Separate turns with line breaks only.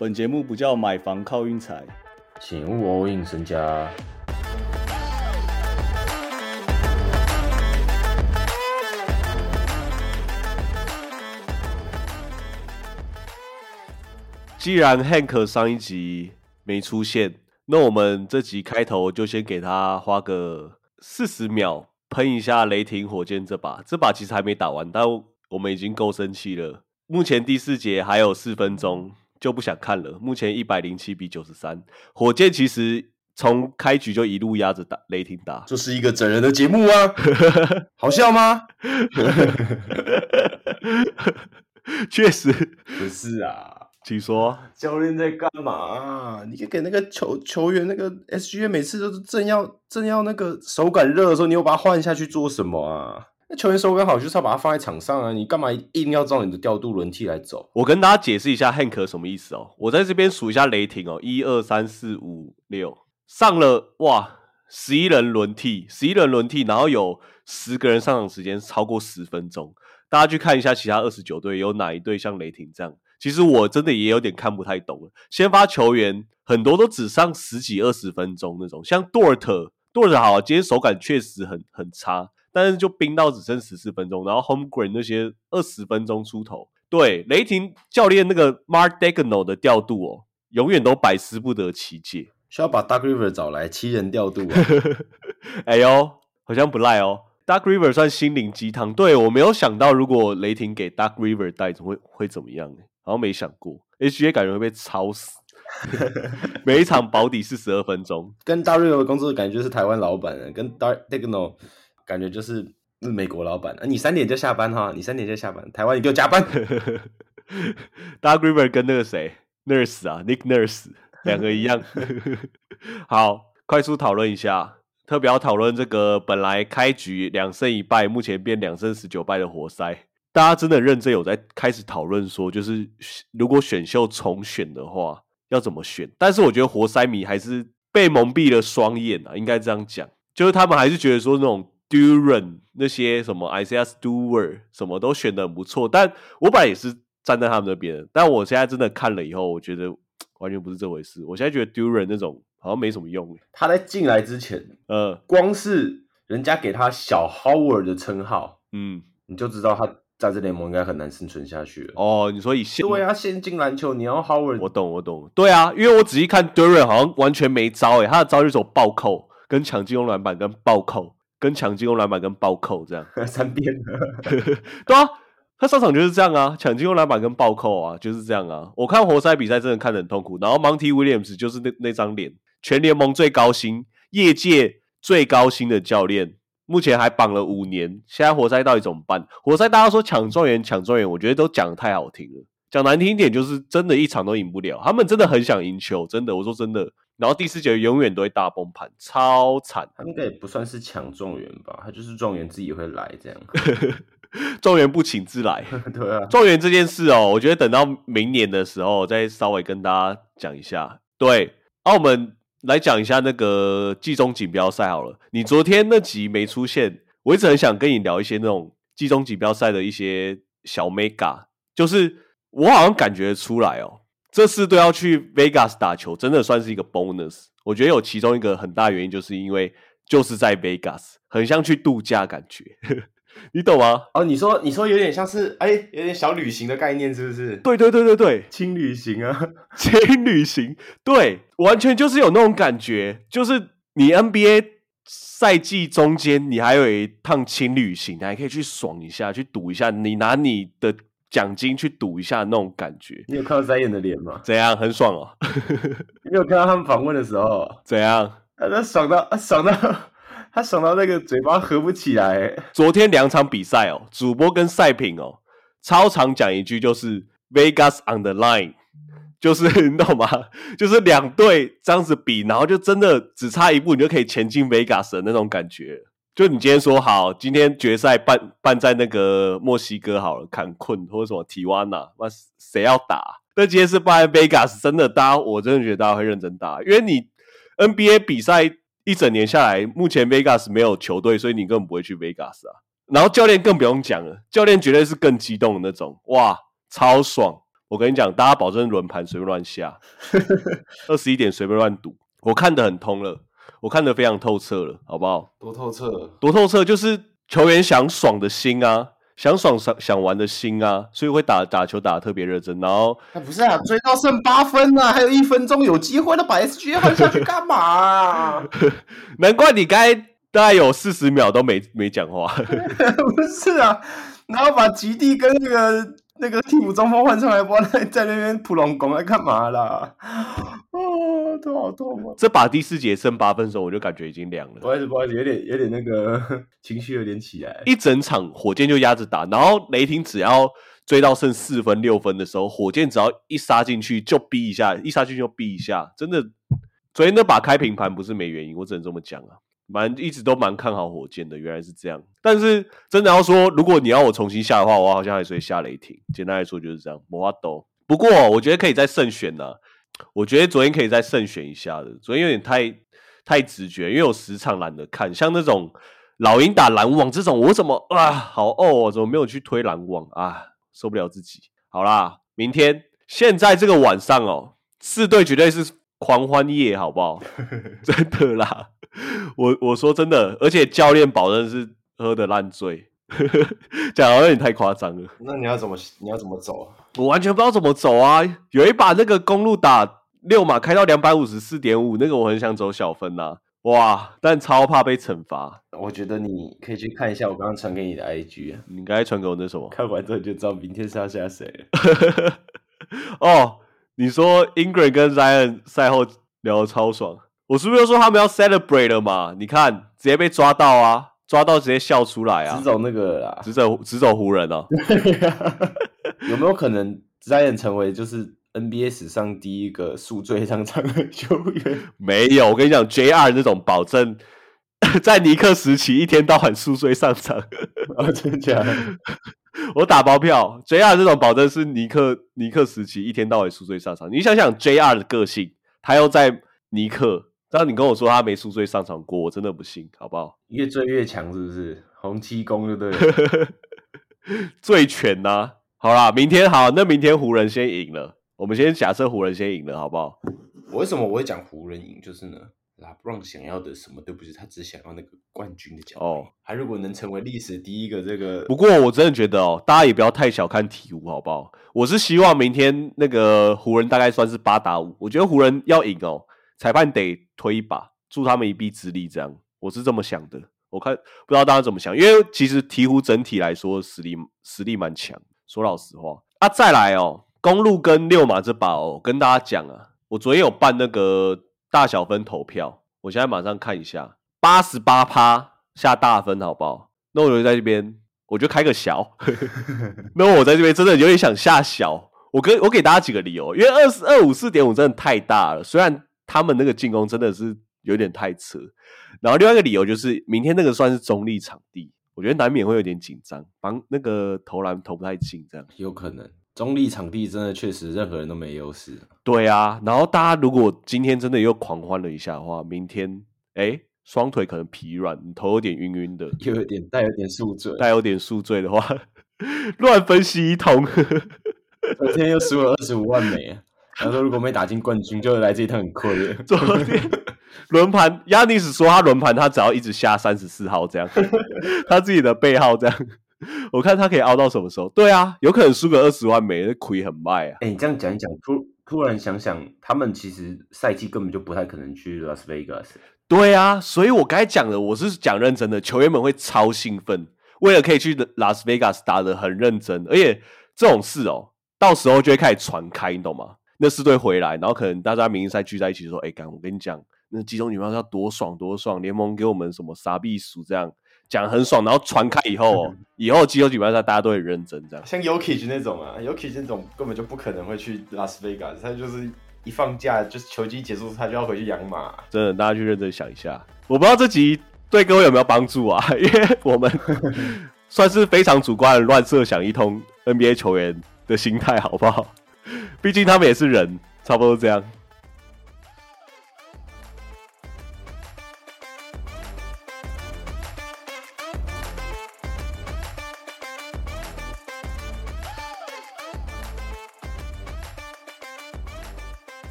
本节目不叫买房靠运财，
请勿 all in 身家。
既然 Hank 上一集没出现，那我们这集开头就先给他花个四十秒喷一下雷霆火箭这把。这把其实还没打完，但我们已经够生气了。目前第四节还有四分钟，就不想看了。目前一百零七比九十三，火箭其实从开局就一路压着打雷霆打。
这是一个整人的节目啊，好笑吗？
确实，
不是啊。
请说，
教练在干嘛？你给那个球球员那个 SGA 每次都是正要正要那个手感热的时候，你又把它换下去做什么啊？那球员手感好就是要把它放在场上啊，你干嘛硬要照你的调度轮替来走？
我跟大家解释一下 Hank 什么意思哦。我在这边数一下雷霆哦，一二三四五六，上了哇，十一人轮替，十一人轮替，然后有十个人上场时间超过十分钟。大家去看一下其他二十九队有哪一队像雷霆这样。其实我真的也有点看不太懂了。先发球员很多都只上十几二十分钟那种，像 Dort Dort 好，今天手感确实很很差，但是就冰到只剩十四分钟。然后 Homegrown 那些二十分钟出头，对雷霆教练那个 Mark Dagnall 的调度哦，永远都百思不得其解。
需要把 Dark River 找来七人调度啊！
哎呦，好像不赖哦。Dark River 算心灵鸡汤，对我没有想到，如果雷霆给 Dark River 带，会会怎么样呢？好像没想过，HA 感觉会被超死。每一场保底四十二分钟，
跟 d a r i o 的工作感觉是台湾老板，跟 Dark Dignal 感觉就是美国老板。啊，你三点就下班哈，你三点就下班，台湾你给我加班。
River 跟那个谁 Nurse 啊，Nick Nurse 两个一样。好，快速讨论一下，特别要讨论这个本来开局两胜一败，目前变两胜十九败的活塞。大家真的认真有在开始讨论说，就是如果选秀重选的话，要怎么选？但是我觉得活塞迷还是被蒙蔽了双眼啊，应该这样讲，就是他们还是觉得说那种 Duran 那些什么 Isaiah Stewart 什么都选的很不错。但我本来也是站在他们那边，但我现在真的看了以后，我觉得 完全不是这回事。我现在觉得 Duran 那种好像没什么用。
他在进来之前，呃，光是人家给他小 Howard 的称号，嗯，你就知道他。在这联盟应该很难生存下去
哦。你说以现
对啊，现进篮球你要 Howard，
我懂我懂。对啊，因为我仔细看 Duran 好像完全没招诶，他的招就是走暴扣、跟抢进攻篮板、跟暴扣、跟抢进攻篮板、跟暴扣这样
三边。
对啊，他上场就是这样啊，抢进攻篮板跟暴扣啊，就是这样啊。我看活塞比赛真的看得很痛苦。然后 Monty Williams 就是那那张脸，全联盟最高薪、业界最高薪的教练。目前还绑了五年，现在活塞到底怎么办？活塞大家说抢状元，抢状元，我觉得都讲的太好听了。讲难听一点，就是真的一场都赢不了。他们真的很想赢球，真的，我说真的。然后第四节永远都会大崩盘，超惨。
他应该也不算是抢状元吧？他就是状元自己会来这样。
状元不请自来。
对啊，
状元这件事哦，我觉得等到明年的时候再稍微跟大家讲一下。对，啊，我们。来讲一下那个季中锦标赛好了。你昨天那集没出现，我一直很想跟你聊一些那种季中锦标赛的一些小 mega。就是我好像感觉出来哦，这次都要去 Vegas 打球，真的算是一个 bonus。我觉得有其中一个很大原因，就是因为就是在 Vegas，很像去度假感觉。你懂吗？
哦，你说你说有点像是哎，有点小旅行的概念，是不是？
对对对对对，
轻旅行啊，
轻旅行，对，完全就是有那种感觉，就是你 NBA 赛季中间，你还有一趟轻旅行，你还可以去爽一下，去赌一下，你拿你的奖金去赌一下那种感觉。
你有看到三眼的脸吗？
怎样？很爽哦！
你有看到他们访问的时候？
怎样？
他爽到爽到。他爽到那个嘴巴合不起来。
昨天两场比赛哦，主播跟赛品哦，超常讲一句就是 Vegas on the line，就是你懂吗？就是两队这样子比，然后就真的只差一步，你就可以前进 Vegas 的那种感觉。就你今天说好，今天决赛办办在那个墨西哥好了，坎昆或者什么提瓦纳，那谁要打？那今天是办在 Vegas，真的，大家我真的觉得大家会认真打，因为你 NBA 比赛。一整年下来，目前 Vegas 没有球队，所以你根本不会去 Vegas 啊。然后教练更不用讲了，教练绝对是更激动的那种，哇，超爽！我跟你讲，大家保证轮盘随便乱下，二十一点随便乱赌，我看得很通了，我看得非常透彻了，好不好？
多透彻，
多透彻，就是球员想爽的心啊，想爽想想玩的心啊，所以会打打球打得特别认真，然后
那不是啊，追到剩八分了，还有一分钟有机会了，把 SG 换下去干嘛、啊？
难怪你该大概有四十秒都没没讲话，
不是啊，然后把吉地跟那个那个替补中锋换上来，不知道在在那边普龙宫在干嘛啦？哦，头好痛啊！
这把第四节剩八分的时候，我就感觉已经凉了。
不好意思，不好意思，有点有点那个情绪有点起来。
一整场火箭就压着打，然后雷霆只要追到剩四分六分的时候，火箭只要一杀进去就逼一下，一杀进去就逼一下，真的，昨天那把开平盘不是没原因，我只能这么讲啊。蛮一直都蛮看好火箭的，原来是这样。但是真的要说，如果你要我重新下的话，我好像还是会下雷霆。简单来说就是这样，摩阿斗。不过我觉得可以再慎选呢、我觉得昨天可以再慎选一下的，昨天有点太太直觉，因为我时常懒得看，像那种老鹰打篮网这种，我怎么啊好哦，我怎么没有去推篮网啊？受不了自己。好啦，明天现在这个晚上哦，四队绝对是狂欢夜，好不好？真的啦，我我说真的，而且教练保证是喝的烂醉，讲好像有点太夸张了。
那你要怎么你要怎么走？
我完全不知道怎么走啊！有一把那个公路打六码开到两百五十四点五，那个我很想走小分呐、哇！但超怕被惩罚。
我觉得你可以去看一下我刚刚传给你的 IG 啊，
你刚才传给我那什么？
看完之后就知道明天是要下谁了。
哦，你说 Ingrid 跟 Zion 赛后聊得超爽，我是不是又说他们要 celebrate 了嘛？你看，直接被抓到啊，抓到直接笑出来啊
直，走那个啦，
直走直走湖人哦。
有没有可能 Zion 成为就是 NBA 史上第一个宿醉上场的球员？
没有，我跟你讲，JR 那种保证 在尼克时期一天到晚宿醉上场。
哦，真的假的？
我打包票，JR 这种保证是尼克尼克时期一天到晚宿醉上场。你想想 JR 的个性，他又在尼克，当你跟我说他没宿醉上场过，我真的不信，好不好？
越追越强是不是？洪七公对不对？
醉拳呐、好啦，明天好，那明天湖人先赢了，我们先假设湖人先赢了，好不好？
我为什么我会讲湖人赢？就是呢，拉布朗想要的什么都不是，他只想要那个冠军的奖杯。
哦
他如果能成为历史第一个这个，
不过我真的觉得哦，大家也不要太小看鹈鹕，好不好？我是希望明天那个湖人大概算是八打五，我觉得湖人要赢哦，裁判得推一把，助他们一臂之力，这样我是这么想的。我看不知道大家怎么想，因为其实鹈鹕整体来说实力实力蛮强，说老实话啊。再来哦，公路跟六马这把哦，跟大家讲啊，我昨天有办那个大小分投票，我现在马上看一下，八十八趴下大分好不好？那我就在这边，我就开个小。那我在这边真的有点想下小。我给我给大家几个理由，因为二十二五四点五真的太大了，虽然他们那个进攻真的是有点太扯。然后另外一个理由就是，明天那个算是中立场地，我觉得难免会有点紧张，防那个投篮投不太进这样。
有可能中立场地真的确实任何人都没优势。
对啊，然后大家如果今天真的又狂欢了一下的话，明天哎双腿可能疲软，你头有点晕晕的，
又 有点带有点宿醉，
带有点宿醉的话，乱分析一通。
昨天又输了二十五万美，然后说如果没打进冠军，就来这一趟很亏了。
昨天轮盘，亚尼斯说他轮盘，他只要一直下三十四号这样，他自己的背号这样，我看他可以熬到什么时候？对啊，有可能输个二十万美，那亏很卖啊。
哎、你这样讲一讲，突突然想想，他们其实赛季根本就不太可能去拉斯维加斯。
对啊，所以我刚才讲的，我是讲认真的，球员们会超兴奋，为了可以去拉斯维加斯打得很认真，而且这种事哦，到时候就会开始传开，你懂吗？那四队回来，然后可能大家明星赛聚在一起说：“哎，干，我跟你讲，那集中女票要多爽多爽，联盟给我们什么傻逼数这样讲很爽，然后传开以后、哦，以后集中举办赛大家都很认真这样。
像 Yoki 那种啊，Yoki 那种根本就不可能会去拉斯维加斯，他就是一放假就是球季结束，他就要回去养马。
真的，大家去认真想一下。我不知道这集对各位有没有帮助啊？因为我们 算是非常主观的乱设想一通 NBA 球员的心态，好不好？毕竟他们也是人，差不多这样。